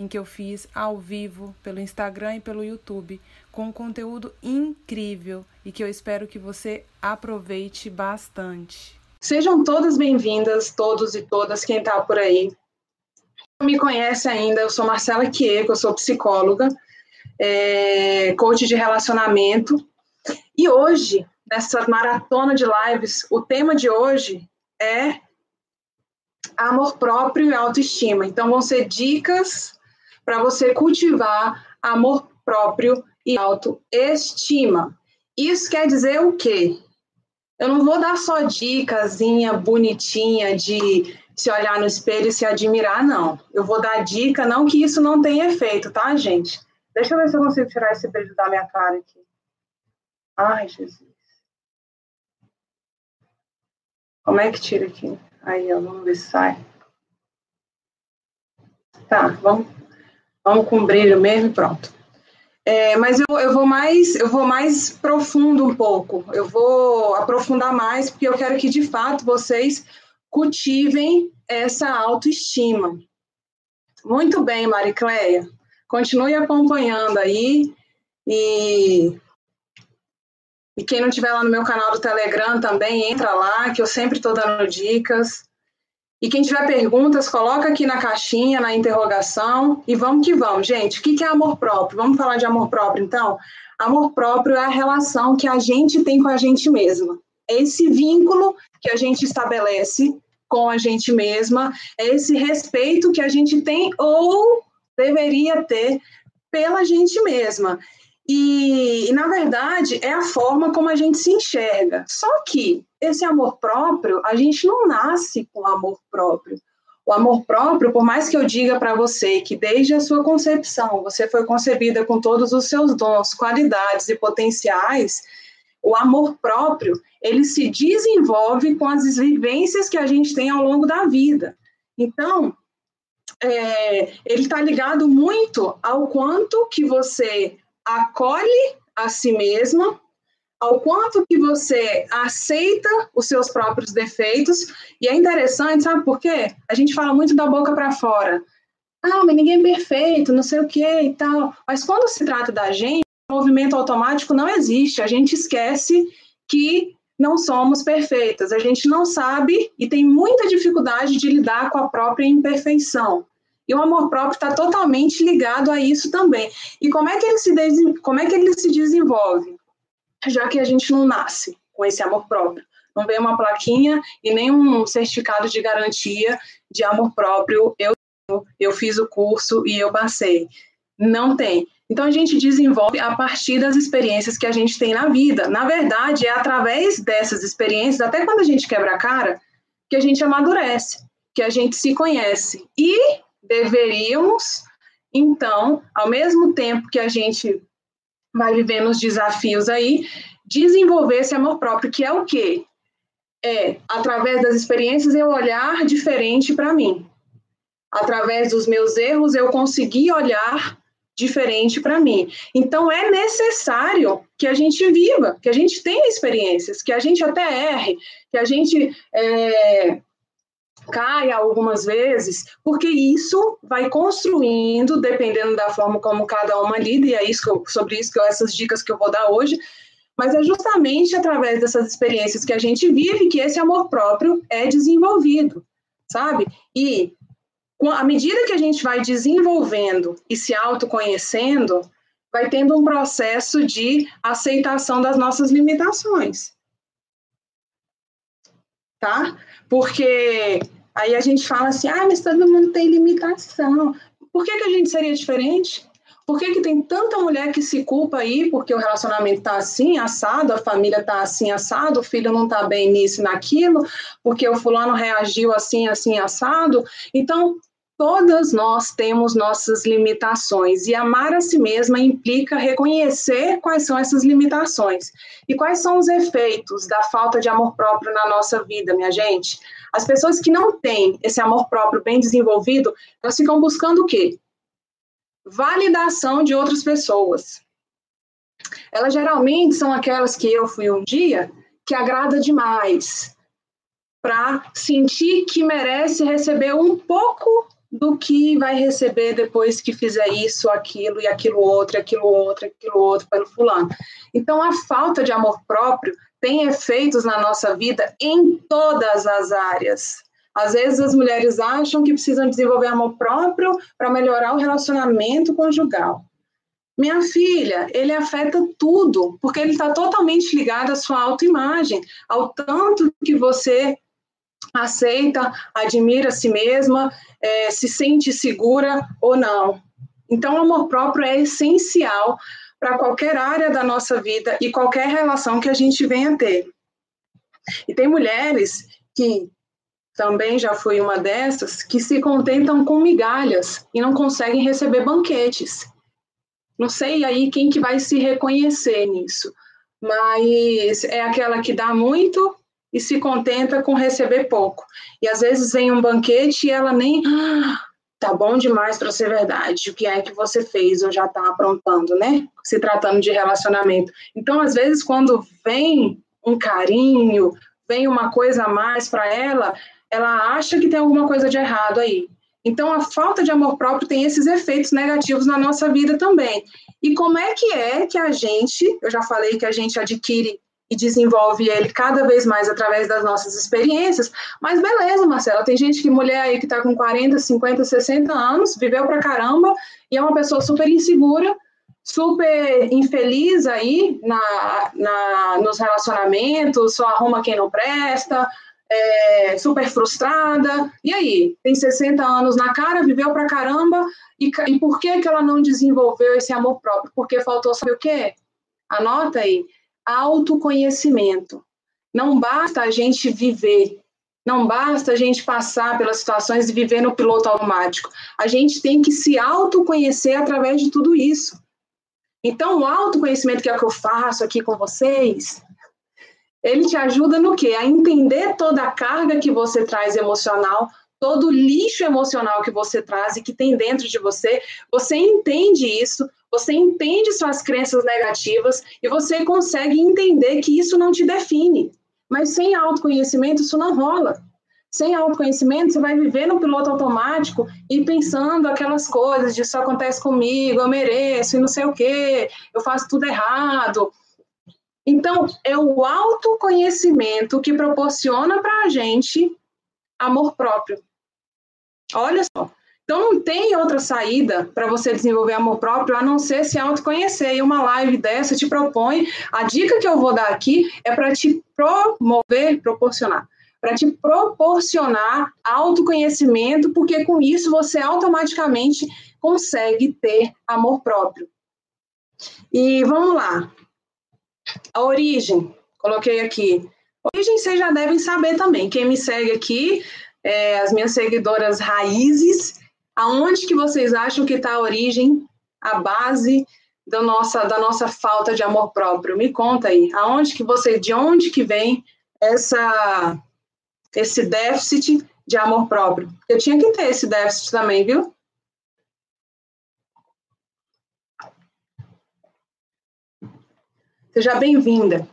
em que eu fiz ao vivo pelo Instagram e pelo YouTube, com um conteúdo incrível e que eu espero que você aproveite bastante. Sejam todas bem-vindas, todos e todas, quem está por aí. Não me conhece ainda, eu sou Marcela Quieco, eu sou psicóloga, é, coach de relacionamento. E hoje, nessa maratona de lives, o tema de hoje é amor próprio e autoestima. Então, vão ser dicas para você cultivar amor próprio e autoestima. Isso quer dizer o quê? Eu não vou dar só dicasinha bonitinha de se olhar no espelho e se admirar, não. Eu vou dar dica, não que isso não tenha efeito, tá, gente? Deixa eu ver se eu consigo tirar esse beijo da minha cara aqui. Ai, Jesus. Como é que tira aqui? Aí, ó, vamos ver se sai. Tá, vamos Vamos com brilho mesmo e pronto. É, mas eu, eu, vou mais eu vou mais profundo um pouco. Eu vou aprofundar mais porque eu quero que de fato vocês cultivem essa autoestima. Muito bem, Maricleia. Continue acompanhando aí e e quem não estiver lá no meu canal do Telegram também entra lá, que eu sempre estou dando dicas. E quem tiver perguntas, coloca aqui na caixinha, na interrogação, e vamos que vamos. Gente, o que é amor próprio? Vamos falar de amor próprio, então? Amor próprio é a relação que a gente tem com a gente mesma. É esse vínculo que a gente estabelece com a gente mesma, é esse respeito que a gente tem ou deveria ter pela gente mesma. E, e, na verdade, é a forma como a gente se enxerga. Só que esse amor próprio, a gente não nasce com amor próprio. O amor próprio, por mais que eu diga para você que desde a sua concepção você foi concebida com todos os seus dons, qualidades e potenciais, o amor próprio, ele se desenvolve com as vivências que a gente tem ao longo da vida. Então, é, ele está ligado muito ao quanto que você acolhe a si mesma, ao quanto que você aceita os seus próprios defeitos, e é interessante, sabe por quê? A gente fala muito da boca para fora. Ah, mas ninguém é perfeito, não sei o que e tal. Mas quando se trata da gente, o movimento automático não existe. A gente esquece que não somos perfeitas. A gente não sabe e tem muita dificuldade de lidar com a própria imperfeição. E o amor próprio está totalmente ligado a isso também. E como é que ele se como é que ele se desenvolve? Já que a gente não nasce com esse amor próprio, não vem uma plaquinha e nem um certificado de garantia de amor próprio. Eu eu fiz o curso e eu passei. Não tem. Então a gente desenvolve a partir das experiências que a gente tem na vida. Na verdade, é através dessas experiências, até quando a gente quebra a cara, que a gente amadurece, que a gente se conhece. E deveríamos, então, ao mesmo tempo que a gente vai vivendo os desafios aí, desenvolver esse amor próprio, que é o quê? É, através das experiências, eu olhar diferente para mim. Através dos meus erros, eu conseguir olhar diferente para mim. Então, é necessário que a gente viva, que a gente tenha experiências, que a gente até erre, que a gente é, caia algumas vezes, porque isso vai construindo, dependendo da forma como cada uma lida, e é isso eu, sobre isso que eu, essas dicas que eu vou dar hoje, mas é justamente através dessas experiências que a gente vive que esse amor próprio é desenvolvido, sabe? E à medida que a gente vai desenvolvendo e se autoconhecendo, vai tendo um processo de aceitação das nossas limitações. Tá? Porque Aí a gente fala assim, ah, mas todo mundo tem limitação. Por que, que a gente seria diferente? Por que, que tem tanta mulher que se culpa aí porque o relacionamento está assim, assado, a família está assim, assado, o filho não está bem nisso naquilo, porque o fulano reagiu assim, assim, assado? Então, todas nós temos nossas limitações e amar a si mesma implica reconhecer quais são essas limitações e quais são os efeitos da falta de amor próprio na nossa vida, minha gente. As pessoas que não têm esse amor próprio bem desenvolvido, elas ficam buscando o quê? Validação de outras pessoas. Elas geralmente são aquelas que eu fui um dia, que agrada demais, para sentir que merece receber um pouco do que vai receber depois que fizer isso, aquilo e aquilo outro, aquilo outro, aquilo outro pelo fulano. Então a falta de amor próprio tem efeitos na nossa vida em todas as áreas. Às vezes as mulheres acham que precisam desenvolver amor próprio para melhorar o relacionamento conjugal. Minha filha, ele afeta tudo, porque ele está totalmente ligado à sua autoimagem, ao tanto que você aceita, admira a si mesma, é, se sente segura ou não. Então, o amor próprio é essencial para qualquer área da nossa vida e qualquer relação que a gente venha ter. E tem mulheres que também já fui uma dessas que se contentam com migalhas e não conseguem receber banquetes. Não sei aí quem que vai se reconhecer nisso, mas é aquela que dá muito e se contenta com receber pouco. E às vezes vem um banquete e ela nem ah, tá bom demais para ser verdade. O que é que você fez ou já está aprontando, né? Se tratando de relacionamento. Então, às vezes, quando vem um carinho, vem uma coisa a mais para ela, ela acha que tem alguma coisa de errado aí. Então, a falta de amor próprio tem esses efeitos negativos na nossa vida também. E como é que é que a gente, eu já falei que a gente adquire e desenvolve ele cada vez mais através das nossas experiências, mas beleza, Marcela, tem gente que, mulher aí que está com 40, 50, 60 anos, viveu pra caramba e é uma pessoa super insegura, super infeliz aí na, na, nos relacionamentos, só arruma quem não presta, é, super frustrada. E aí? Tem 60 anos na cara, viveu pra caramba, e, e por que, que ela não desenvolveu esse amor próprio? Porque faltou saber o quê? Anota aí. Autoconhecimento. Não basta a gente viver, não basta a gente passar pelas situações e viver no piloto automático. A gente tem que se autoconhecer através de tudo isso. Então, o autoconhecimento que é o que eu faço aqui com vocês, ele te ajuda no quê? A entender toda a carga que você traz emocional, todo o lixo emocional que você traz e que tem dentro de você. Você entende isso, você entende suas crenças negativas e você consegue entender que isso não te define. Mas sem autoconhecimento, isso não rola. Sem autoconhecimento, você vai viver no piloto automático e pensando aquelas coisas de isso acontece comigo, eu mereço e não sei o quê, eu faço tudo errado. Então, é o autoconhecimento que proporciona para a gente amor próprio. Olha só. Então, não tem outra saída para você desenvolver amor próprio a não ser se autoconhecer. E uma live dessa te propõe. A dica que eu vou dar aqui é para te promover, proporcionar. Para te proporcionar autoconhecimento, porque com isso você automaticamente consegue ter amor próprio. E vamos lá. A origem, coloquei aqui. Origem vocês já devem saber também. Quem me segue aqui, é, as minhas seguidoras raízes, aonde que vocês acham que está a origem, a base da nossa, da nossa falta de amor próprio? Me conta aí. Aonde que você, de onde que vem essa, esse déficit de amor próprio? Eu tinha que ter esse déficit também, viu? Seja bem-vinda.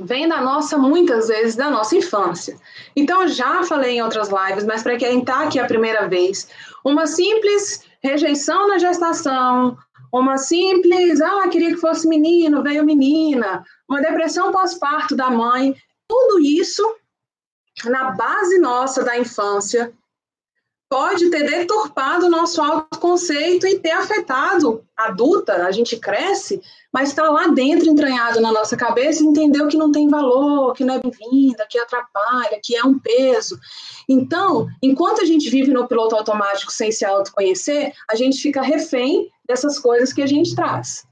Vem da nossa, muitas vezes, da nossa infância. Então, já falei em outras lives, mas para quem está aqui a primeira vez, uma simples rejeição na gestação, uma simples, ah, queria que fosse menino, veio menina, uma depressão pós-parto da mãe, tudo isso na base nossa da infância pode ter deturpado o nosso autoconceito e ter afetado adulta, a gente cresce, mas está lá dentro, entranhado na nossa cabeça, entendeu que não tem valor, que não é bem-vinda, que atrapalha, que é um peso. Então, enquanto a gente vive no piloto automático sem se autoconhecer, a gente fica refém dessas coisas que a gente traz.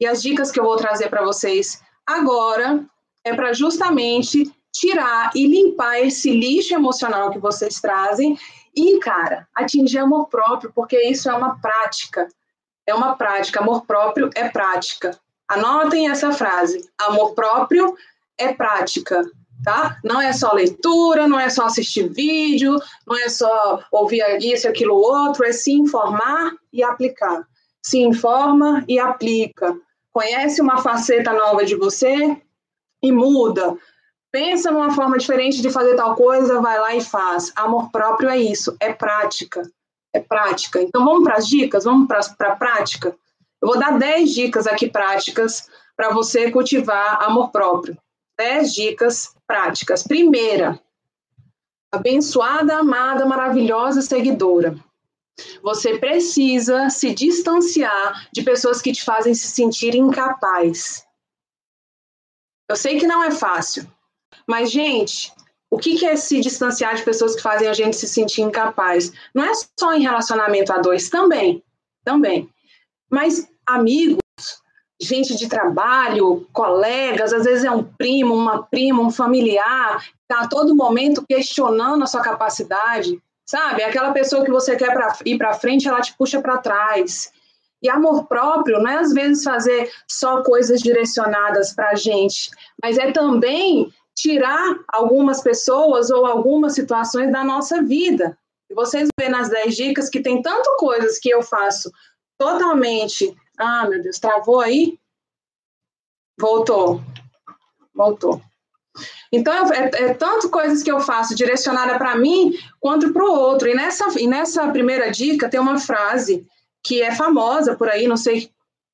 E as dicas que eu vou trazer para vocês agora é para justamente tirar e limpar esse lixo emocional que vocês trazem E, cara, atingir amor próprio, porque isso é uma prática. É uma prática. Amor próprio é prática. Anotem essa frase. Amor próprio é prática, tá? Não é só leitura, não é só assistir vídeo, não é só ouvir isso, aquilo, outro, é se informar e aplicar. Se informa e aplica. Conhece uma faceta nova de você e muda. Pensa numa forma diferente de fazer tal coisa, vai lá e faz. Amor próprio é isso, é prática. É prática. Então vamos para as dicas, vamos para a prática. Eu vou dar 10 dicas aqui práticas para você cultivar amor próprio. 10 dicas práticas. Primeira, abençoada, amada, maravilhosa seguidora. Você precisa se distanciar de pessoas que te fazem se sentir incapaz. Eu sei que não é fácil, mas, gente, o que é se distanciar de pessoas que fazem a gente se sentir incapaz? Não é só em relacionamento a dois, também, também. Mas amigos, gente de trabalho, colegas, às vezes é um primo, uma prima, um familiar, está a todo momento questionando a sua capacidade, sabe? Aquela pessoa que você quer pra, ir para frente, ela te puxa para trás. E amor próprio não é às vezes fazer só coisas direcionadas para a gente, mas é também tirar algumas pessoas ou algumas situações da nossa vida. E vocês vêem nas 10 dicas que tem tanto coisas que eu faço totalmente. Ah, meu Deus, travou aí? Voltou. Voltou. Então, é, é tanto coisas que eu faço direcionada para mim quanto para o outro. E nessa, e nessa primeira dica tem uma frase que é famosa por aí, não sei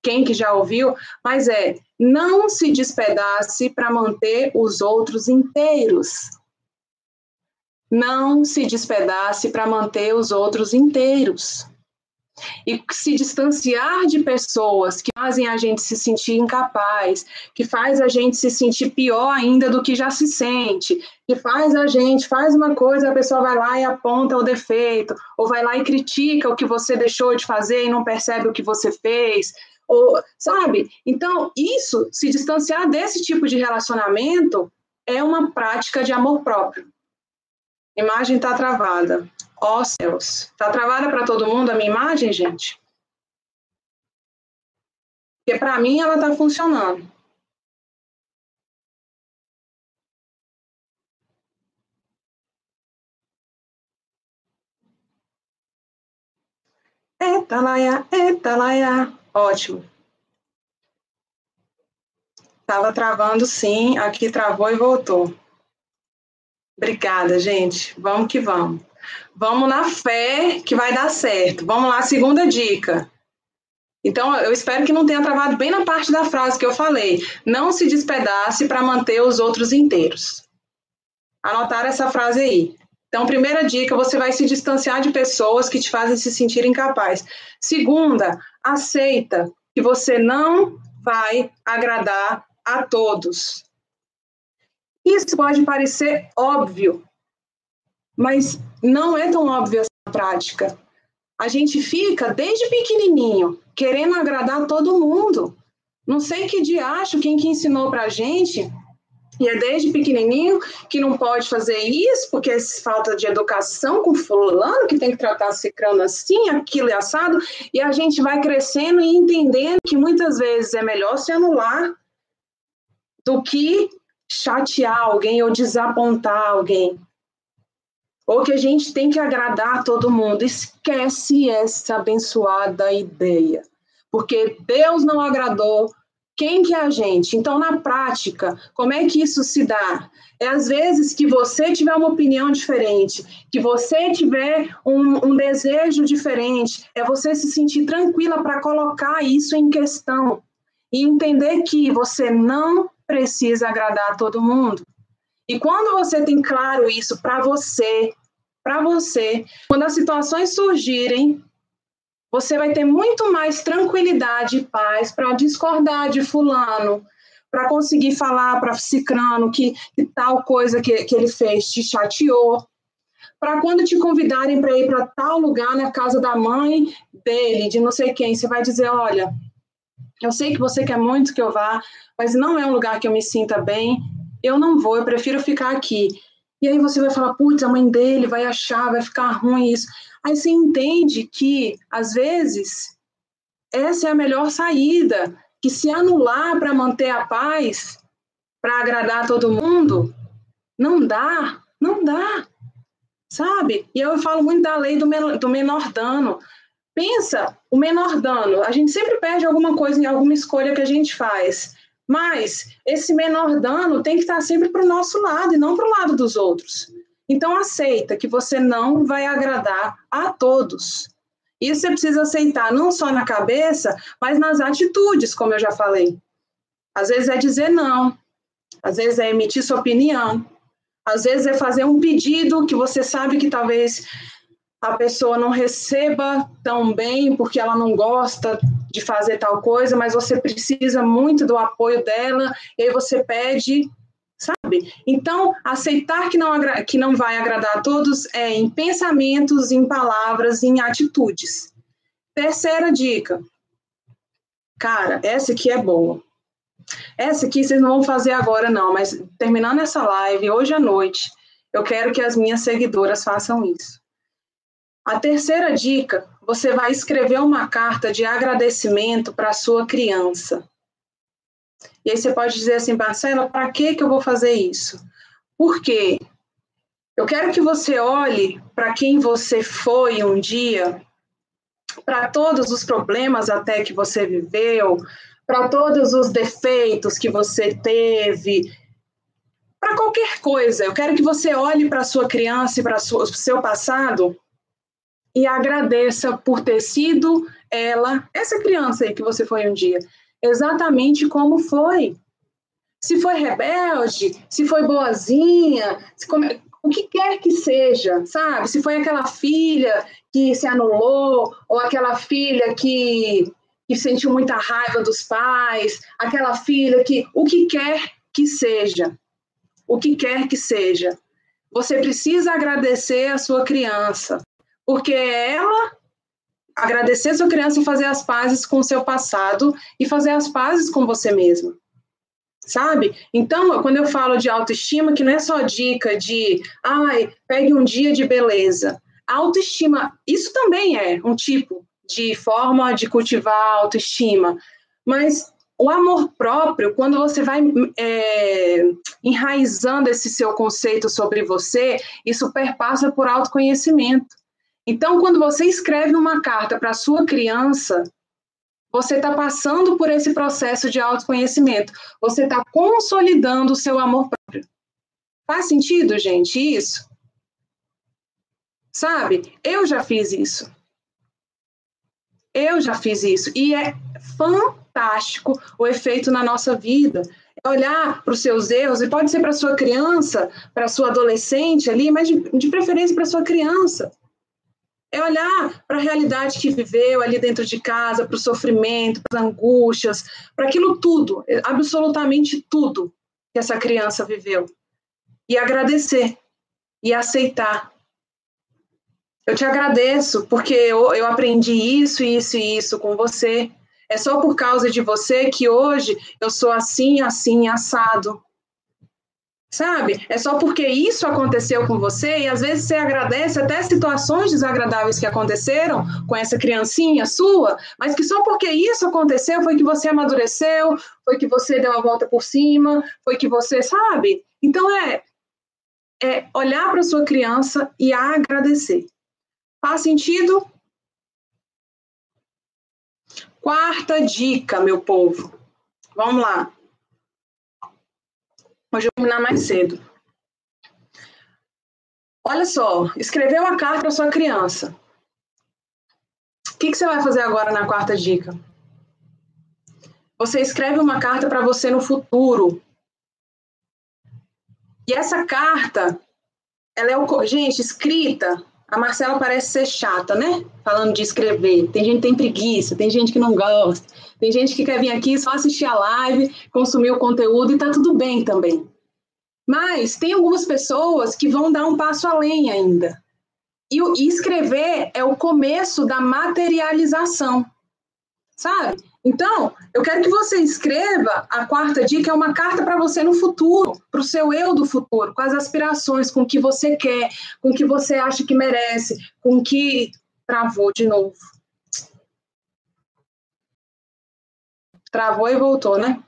quem que já ouviu, mas é não se despedace para manter os outros inteiros. Não se despedace para manter os outros inteiros. E se distanciar de pessoas que fazem a gente se sentir incapaz, que faz a gente se sentir pior ainda do que já se sente, que faz a gente, faz uma coisa, a pessoa vai lá e aponta o defeito, ou vai lá e critica o que você deixou de fazer e não percebe o que você fez, ou, sabe? Então, isso, se distanciar desse tipo de relacionamento, é uma prática de amor próprio. Imagem está travada. Ó oh, céus. Está travada para todo mundo a minha imagem, gente? Porque para mim ela está funcionando. Eita, laia, eita, laia. Ótimo. Estava travando sim, aqui travou e voltou. Obrigada, gente. Vamos que vamos. Vamos na fé que vai dar certo. Vamos lá, segunda dica. Então, eu espero que não tenha travado bem na parte da frase que eu falei. Não se despedace para manter os outros inteiros. Anotar essa frase aí. Então, primeira dica, você vai se distanciar de pessoas que te fazem se sentir incapaz. Segunda, aceita que você não vai agradar a todos. Isso pode parecer óbvio, mas não é tão óbvio essa prática. A gente fica desde pequenininho querendo agradar todo mundo. Não sei que diacho quem que ensinou pra gente e é desde pequenininho que não pode fazer isso, porque é falta de educação com fulano, que tem que tratar cicrano assim, aquilo e assado, e a gente vai crescendo e entendendo que muitas vezes é melhor se anular do que chatear alguém ou desapontar alguém. Ou que a gente tem que agradar todo mundo. Esquece essa abençoada ideia. Porque Deus não agradou quem que é a gente? Então, na prática, como é que isso se dá? É às vezes que você tiver uma opinião diferente, que você tiver um, um desejo diferente, é você se sentir tranquila para colocar isso em questão e entender que você não precisa agradar a todo mundo. E quando você tem claro isso para você, para você, quando as situações surgirem, você vai ter muito mais tranquilidade e paz para discordar de fulano, para conseguir falar para cicrano que, que, tal coisa que, que ele fez te chateou, para quando te convidarem para ir para tal lugar na casa da mãe dele, de não sei quem, você vai dizer, olha, eu sei que você quer muito que eu vá, mas não é um lugar que eu me sinta bem, eu não vou, eu prefiro ficar aqui. E aí você vai falar, putz, a mãe dele vai achar, vai ficar ruim isso. Aí você entende que, às vezes, essa é a melhor saída, que se anular para manter a paz, para agradar todo mundo, não dá, não dá, sabe? E eu falo muito da lei do menor, do menor dano. Pensa, o menor dano, a gente sempre perde alguma coisa em alguma escolha que a gente faz. Mas esse menor dano tem que estar sempre para o nosso lado e não para o lado dos outros. Então aceita que você não vai agradar a todos. Isso você precisa aceitar não só na cabeça, mas nas atitudes, como eu já falei. Às vezes é dizer não, às vezes é emitir sua opinião, às vezes é fazer um pedido que você sabe que talvez a pessoa não receba tão bem porque ela não gosta de fazer tal coisa, mas você precisa muito do apoio dela, e aí você pede, sabe? Então, aceitar que não, que não vai agradar a todos é em pensamentos, em palavras, em atitudes. Terceira dica. Cara, essa aqui é boa. Essa aqui vocês não vão fazer agora, não, mas terminando essa live, hoje à noite, eu quero que as minhas seguidoras façam isso. A terceira dica, você vai escrever uma carta de agradecimento para a sua criança. E aí você pode dizer assim, Marcela, para que, que eu vou fazer isso? Por quê? Eu quero que você olhe para quem você foi um dia, para todos os problemas até que você viveu, para todos os defeitos que você teve, para qualquer coisa. Eu quero que você olhe para sua criança e para o seu passado e agradeça por ter sido ela, essa criança aí que você foi um dia, exatamente como foi. Se foi rebelde, se foi boazinha, se come... o que quer que seja, sabe? Se foi aquela filha que se anulou, ou aquela filha que, que sentiu muita raiva dos pais, aquela filha que. O que quer que seja. O que quer que seja. Você precisa agradecer a sua criança porque ela agradecer sua criança e fazer as pazes com o seu passado e fazer as pazes com você mesma. Sabe? Então, quando eu falo de autoestima, que não é só dica de, ai, pegue um dia de beleza. A autoestima, isso também é um tipo de forma de cultivar a autoestima, mas o amor próprio, quando você vai é, enraizando esse seu conceito sobre você, isso perpassa por autoconhecimento. Então, quando você escreve uma carta para sua criança, você está passando por esse processo de autoconhecimento. Você está consolidando o seu amor próprio. Faz sentido, gente, isso? Sabe? Eu já fiz isso. Eu já fiz isso. E é fantástico o efeito na nossa vida. É olhar para os seus erros, e pode ser para sua criança, para sua adolescente ali, mas de, de preferência para sua criança é olhar para a realidade que viveu ali dentro de casa, para o sofrimento, para as angústias, para aquilo tudo, absolutamente tudo que essa criança viveu. E agradecer e aceitar. Eu te agradeço porque eu, eu aprendi isso, isso e isso com você. É só por causa de você que hoje eu sou assim, assim, assado. Sabe? É só porque isso aconteceu com você e às vezes você agradece até situações desagradáveis que aconteceram com essa criancinha sua, mas que só porque isso aconteceu foi que você amadureceu, foi que você deu a volta por cima, foi que você, sabe? Então é, é olhar para sua criança e agradecer. Faz sentido? Quarta dica, meu povo. Vamos lá. Vou terminar mais cedo. Olha só, escreveu uma carta para sua criança. O que, que você vai fazer agora na quarta dica? Você escreve uma carta para você no futuro. E essa carta, ela é o. Gente, escrita. A Marcela parece ser chata, né? Falando de escrever. Tem gente que tem preguiça, tem gente que não gosta. Tem gente que quer vir aqui só assistir a live, consumir o conteúdo e tá tudo bem também. Mas tem algumas pessoas que vão dar um passo além ainda. E, e escrever é o começo da materialização, sabe? Então, eu quero que você escreva a quarta dica, é uma carta para você no futuro, para o seu eu do futuro, com as aspirações, com o que você quer, com o que você acha que merece, com o que travou de novo. Travou e voltou, né?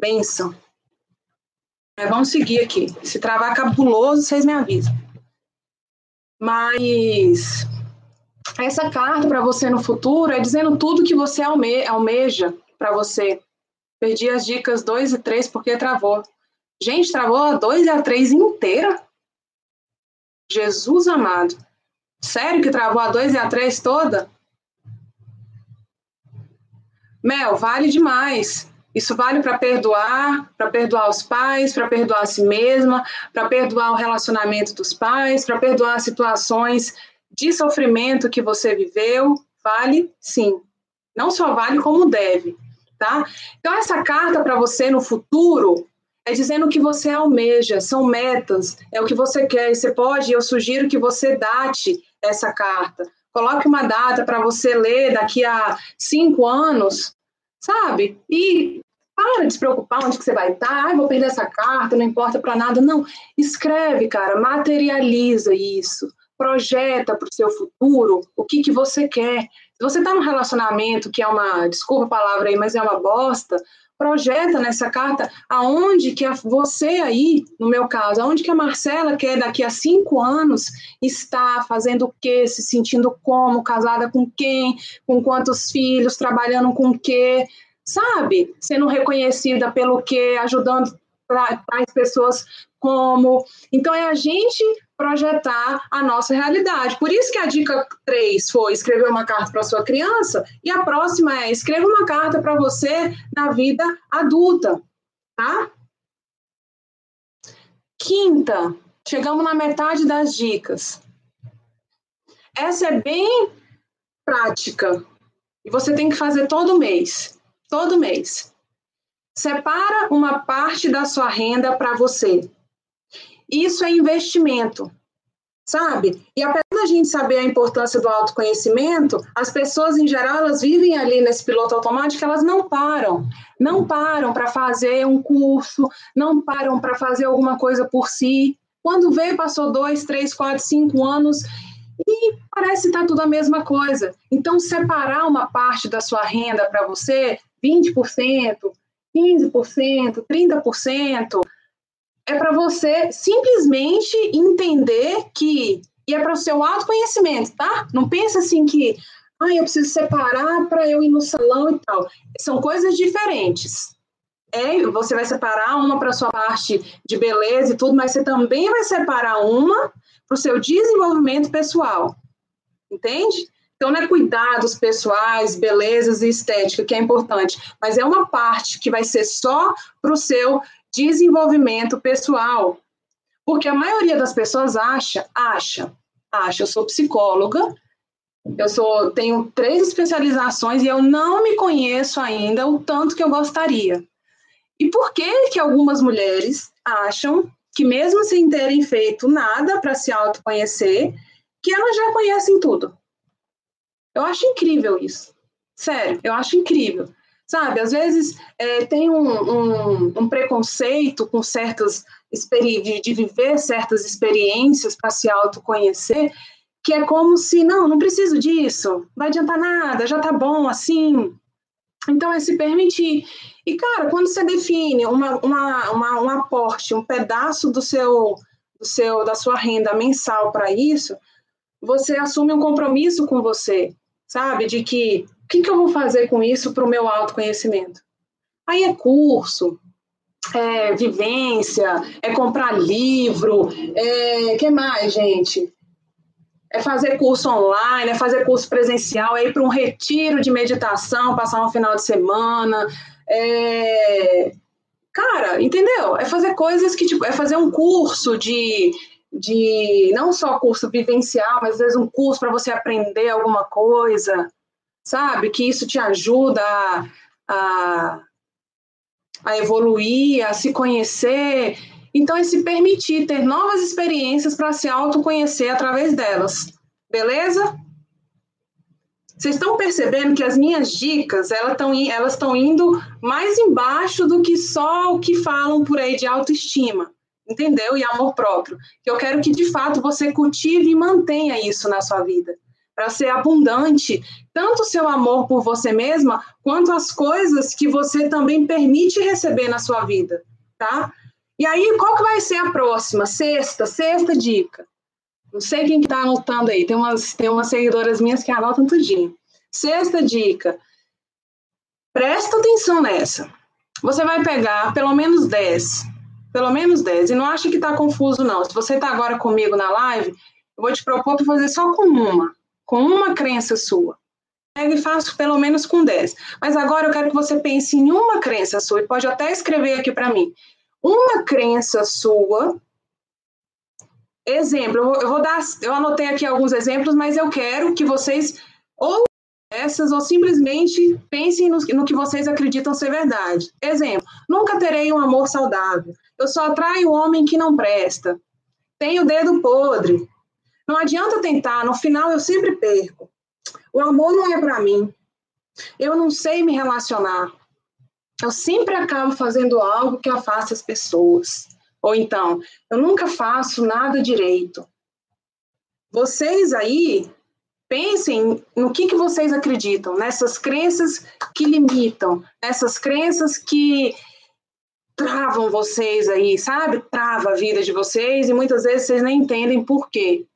Benção. Mas vamos seguir aqui. Se travar cabuloso, vocês me avisam. Mas essa carta para você no futuro é dizendo tudo que você alme almeja para você. Perdi as dicas 2 e 3 porque travou. Gente, travou a 2 e a 3 inteira? Jesus amado. Sério que travou a 2 e a 3 toda? Mel, vale demais. Isso vale para perdoar, para perdoar os pais, para perdoar a si mesma, para perdoar o relacionamento dos pais, para perdoar situações de sofrimento que você viveu. Vale sim. Não só vale, como deve. Tá? Então, essa carta para você no futuro é dizendo o que você almeja, são metas, é o que você quer. E você pode, eu sugiro que você date essa carta. Coloque uma data para você ler daqui a cinco anos, sabe? E para de se preocupar onde que você vai estar, ah, vou perder essa carta, não importa para nada. Não, escreve, cara, materializa isso, projeta para o seu futuro o que, que você quer. Se você está num relacionamento que é uma, desculpa a palavra aí, mas é uma bosta, projeta nessa carta aonde que a, você aí, no meu caso, aonde que a Marcela quer daqui a cinco anos estar fazendo o quê, se sentindo como, casada com quem, com quantos filhos, trabalhando com o quê, sabe? Sendo reconhecida pelo quê, ajudando as pessoas como. Então, é a gente projetar a nossa realidade. Por isso que a dica 3 foi escrever uma carta para sua criança, e a próxima é escreva uma carta para você na vida adulta, tá? Quinta, chegamos na metade das dicas. Essa é bem prática e você tem que fazer todo mês. Todo mês. Separa uma parte da sua renda para você. Isso é investimento, sabe? E apesar da gente saber a importância do autoconhecimento, as pessoas em geral elas vivem ali nesse piloto automático, elas não param, não param para fazer um curso, não param para fazer alguma coisa por si. Quando veio, passou dois, três, quatro, cinco anos e parece estar tá tudo a mesma coisa. Então, separar uma parte da sua renda para você, 20%, 15%, 30%, é para você simplesmente entender que. E é para o seu autoconhecimento, tá? Não pensa assim que. Ah, eu preciso separar para eu ir no salão e tal. São coisas diferentes. É, você vai separar uma para sua parte de beleza e tudo, mas você também vai separar uma para o seu desenvolvimento pessoal. Entende? Então, não é cuidados pessoais, belezas e estética que é importante, mas é uma parte que vai ser só para o seu desenvolvimento pessoal. Porque a maioria das pessoas acha, acha, acha, eu sou psicóloga, eu sou, tenho três especializações e eu não me conheço ainda o tanto que eu gostaria. E por que que algumas mulheres acham que mesmo sem terem feito nada para se autoconhecer, que elas já conhecem tudo? Eu acho incrível isso. Sério, eu acho incrível. Sabe, às vezes é, tem um, um, um, preconceito com certas de, de viver certas experiências para se autoconhecer, que é como se, não, não preciso disso, não vai adiantar nada, já tá bom assim. Então, é se permitir. E, cara, quando você define uma, uma, uma, um aporte, um pedaço do seu, do seu da sua renda mensal para isso, você assume um compromisso com você, sabe? De que que, que eu vou fazer com isso para o meu autoconhecimento? Aí é curso, é vivência, é comprar livro, é que mais, gente? É fazer curso online, é fazer curso presencial, é ir para um retiro de meditação, passar um final de semana, é... Cara, entendeu? É fazer coisas que, tipo, é fazer um curso de, de não só curso vivencial, mas às vezes um curso para você aprender alguma coisa, sabe? Que isso te ajuda a, a, a evoluir, a se conhecer. Então, é se permitir ter novas experiências para se autoconhecer através delas. Beleza? Vocês estão percebendo que as minhas dicas elas estão elas estão indo mais embaixo do que só o que falam por aí de autoestima, entendeu? E amor próprio. Eu quero que de fato você cultive e mantenha isso na sua vida, para ser abundante, tanto o seu amor por você mesma, quanto as coisas que você também permite receber na sua vida, tá? E aí, qual que vai ser a próxima? Sexta, sexta dica. Não sei quem está anotando aí, tem umas, tem umas seguidoras minhas que anotam tudinho. Sexta dica, presta atenção nessa. Você vai pegar pelo menos 10, pelo menos 10, e não acha que está confuso não. Se você está agora comigo na live, eu vou te propor para fazer só com uma, com uma crença sua. Pega e faço pelo menos com 10. Mas agora eu quero que você pense em uma crença sua, e pode até escrever aqui para mim. Uma crença sua Exemplo, eu vou, dar, eu anotei aqui alguns exemplos, mas eu quero que vocês ou essas ou simplesmente pensem no, no, que vocês acreditam ser verdade. Exemplo, nunca terei um amor saudável. Eu só atraio o homem que não presta. Tenho o dedo podre. Não adianta tentar, no final eu sempre perco. O amor não é para mim. Eu não sei me relacionar. Eu sempre acabo fazendo algo que afasta as pessoas. Ou então, eu nunca faço nada direito. Vocês aí pensem no que, que vocês acreditam, nessas crenças que limitam, nessas crenças que travam vocês aí, sabe? Trava a vida de vocês e muitas vezes vocês nem entendem por quê.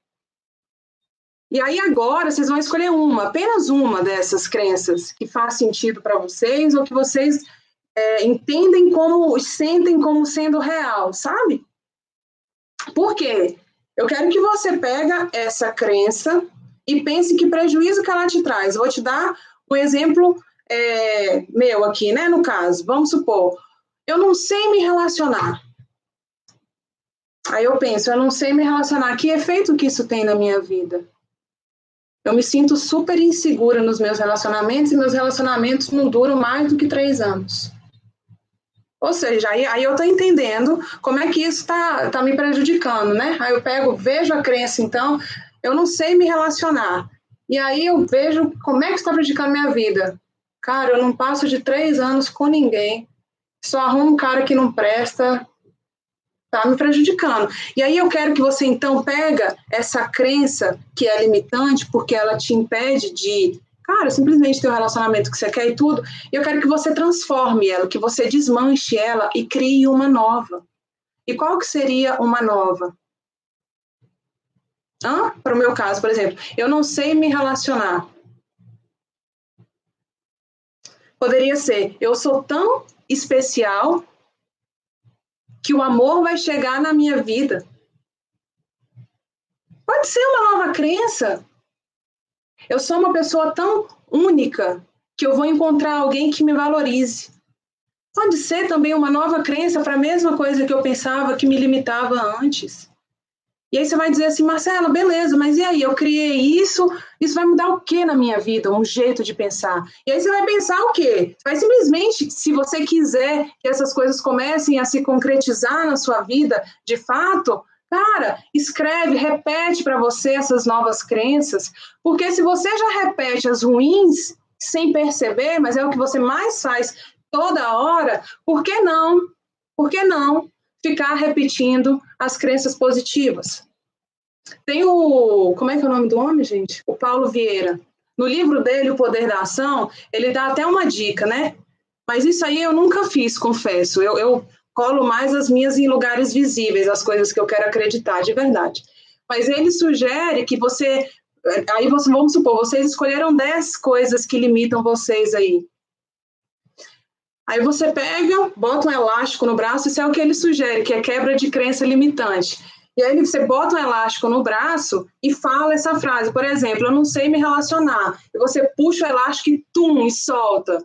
E aí agora vocês vão escolher uma, apenas uma dessas crenças que faz sentido para vocês ou que vocês é, entendem como, sentem como sendo real, sabe? Por quê? Eu quero que você pega essa crença e pense que prejuízo que ela te traz. vou te dar um exemplo é, meu aqui, né? No caso, vamos supor, eu não sei me relacionar. Aí eu penso, eu não sei me relacionar. Que efeito que isso tem na minha vida? Eu me sinto super insegura nos meus relacionamentos e meus relacionamentos não duram mais do que três anos. Ou seja, aí, aí eu estou entendendo como é que isso está tá me prejudicando, né? Aí eu pego, vejo a crença, então, eu não sei me relacionar. E aí eu vejo como é que está prejudicando minha vida. Cara, eu não passo de três anos com ninguém, só arrumo um cara que não presta, tá me prejudicando. E aí eu quero que você então pega essa crença que é limitante, porque ela te impede de cara, simplesmente ter um relacionamento que você quer e tudo, e eu quero que você transforme ela, que você desmanche ela e crie uma nova. E qual que seria uma nova? Para o meu caso, por exemplo, eu não sei me relacionar. Poderia ser, eu sou tão especial que o amor vai chegar na minha vida. Pode ser uma nova crença. Eu sou uma pessoa tão única que eu vou encontrar alguém que me valorize. Pode ser também uma nova crença para a mesma coisa que eu pensava que me limitava antes. E aí você vai dizer assim, Marcela, beleza, mas e aí? Eu criei isso, isso vai mudar o que na minha vida? Um jeito de pensar. E aí você vai pensar o quê? Vai simplesmente, se você quiser que essas coisas comecem a se concretizar na sua vida, de fato, Cara, escreve, repete para você essas novas crenças, porque se você já repete as ruins sem perceber, mas é o que você mais faz toda hora, por que não? Por que não ficar repetindo as crenças positivas? Tem o. Como é que é o nome do homem, gente? O Paulo Vieira. No livro dele, O Poder da Ação, ele dá até uma dica, né? Mas isso aí eu nunca fiz, confesso. Eu, eu colo mais as minhas em lugares visíveis, as coisas que eu quero acreditar de verdade. Mas ele sugere que você. Aí você, vamos supor, vocês escolheram 10 coisas que limitam vocês aí. Aí você pega, bota um elástico no braço, isso é o que ele sugere, que é quebra de crença limitante. E aí você bota um elástico no braço e fala essa frase. Por exemplo, eu não sei me relacionar. E você puxa o elástico e tum, e solta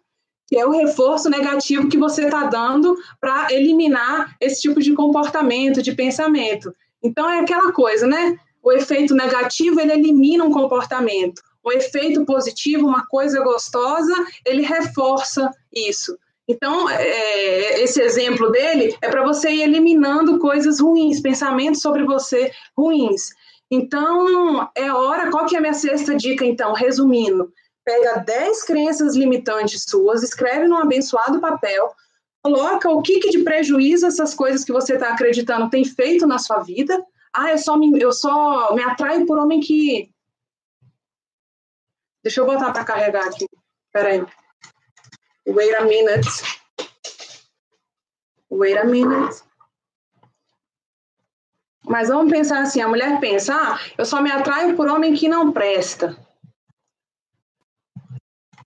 que é o reforço negativo que você está dando para eliminar esse tipo de comportamento, de pensamento. Então é aquela coisa, né? O efeito negativo ele elimina um comportamento. O efeito positivo, uma coisa gostosa, ele reforça isso. Então, é, esse exemplo dele é para você ir eliminando coisas ruins, pensamentos sobre você ruins. Então, é hora. Qual que é a minha sexta dica, então? Resumindo, pega 10 crenças limitantes suas, escreve num abençoado papel, coloca o que, que de prejuízo essas coisas que você está acreditando tem feito na sua vida. Ah, eu só me, eu só me atraio por homem que. Deixa eu botar para carregar aqui. Peraí. Wait a minute. Wait a minute. Mas vamos pensar assim: a mulher pensa, ah, eu só me atraio por homem que não presta.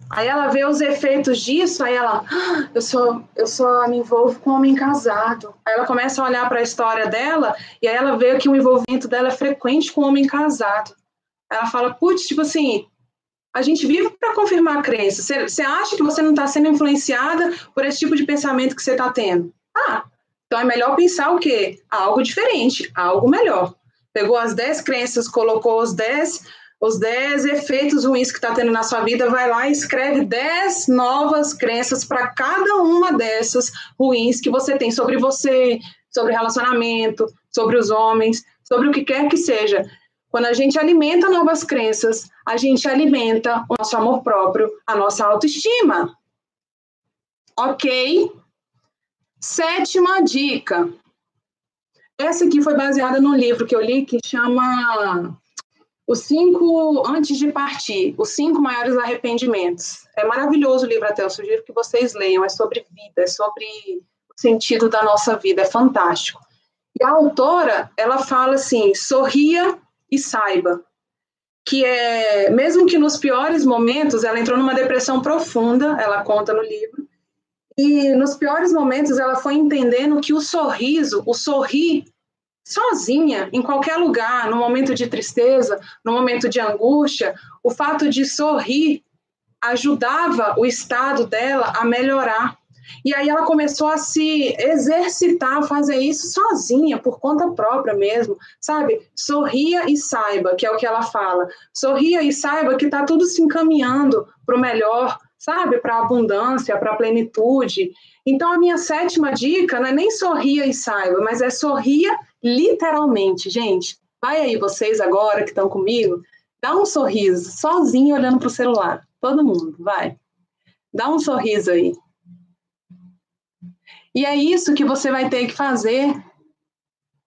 Aí ela vê os efeitos disso, aí ela, ah, eu só, eu só me envolvo com homem casado. Aí ela começa a olhar para a história dela e aí ela vê que o envolvimento dela é frequente com homem casado. Ela fala, putz, tipo assim, a gente vive para confirmar a crença. Você acha que você não está sendo influenciada por esse tipo de pensamento que você está tendo? Ah, então é melhor pensar o quê? Algo diferente, algo melhor. Pegou as 10 crenças, colocou os 10 os 10 efeitos ruins que está tendo na sua vida, vai lá e escreve 10 novas crenças para cada uma dessas ruins que você tem sobre você, sobre relacionamento, sobre os homens, sobre o que quer que seja. Quando a gente alimenta novas crenças, a gente alimenta o nosso amor próprio, a nossa autoestima. Ok? Sétima dica. Essa aqui foi baseada no livro que eu li que chama os cinco, antes de partir, os cinco maiores arrependimentos. É maravilhoso o livro até, eu sugiro que vocês leiam. É sobre vida, é sobre o sentido da nossa vida, é fantástico. E a autora, ela fala assim: sorria e saiba. Que é, mesmo que nos piores momentos, ela entrou numa depressão profunda, ela conta no livro, e nos piores momentos ela foi entendendo que o sorriso, o sorrir, sozinha, em qualquer lugar, no momento de tristeza, no momento de angústia, o fato de sorrir ajudava o estado dela a melhorar. E aí ela começou a se exercitar, a fazer isso sozinha, por conta própria mesmo, sabe? Sorria e saiba, que é o que ela fala. Sorria e saiba que está tudo se encaminhando para o melhor, sabe? Para a abundância, para a plenitude. Então a minha sétima dica não é nem sorria e saiba, mas é sorria literalmente, gente. Vai aí vocês agora que estão comigo, dá um sorriso, sozinho olhando para o celular. Todo mundo, vai. Dá um sorriso aí. E é isso que você vai ter que fazer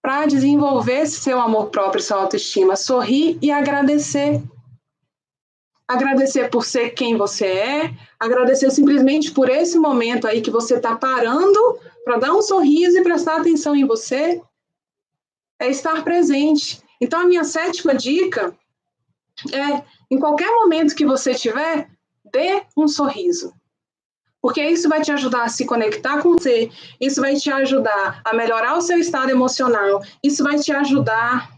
para desenvolver seu amor próprio, sua autoestima. Sorrir e agradecer. Agradecer por ser quem você é, agradecer simplesmente por esse momento aí que você está parando para dar um sorriso e prestar atenção em você é estar presente. Então, a minha sétima dica é: em qualquer momento que você tiver, dê um sorriso. Porque isso vai te ajudar a se conectar com você, isso vai te ajudar a melhorar o seu estado emocional, isso vai te ajudar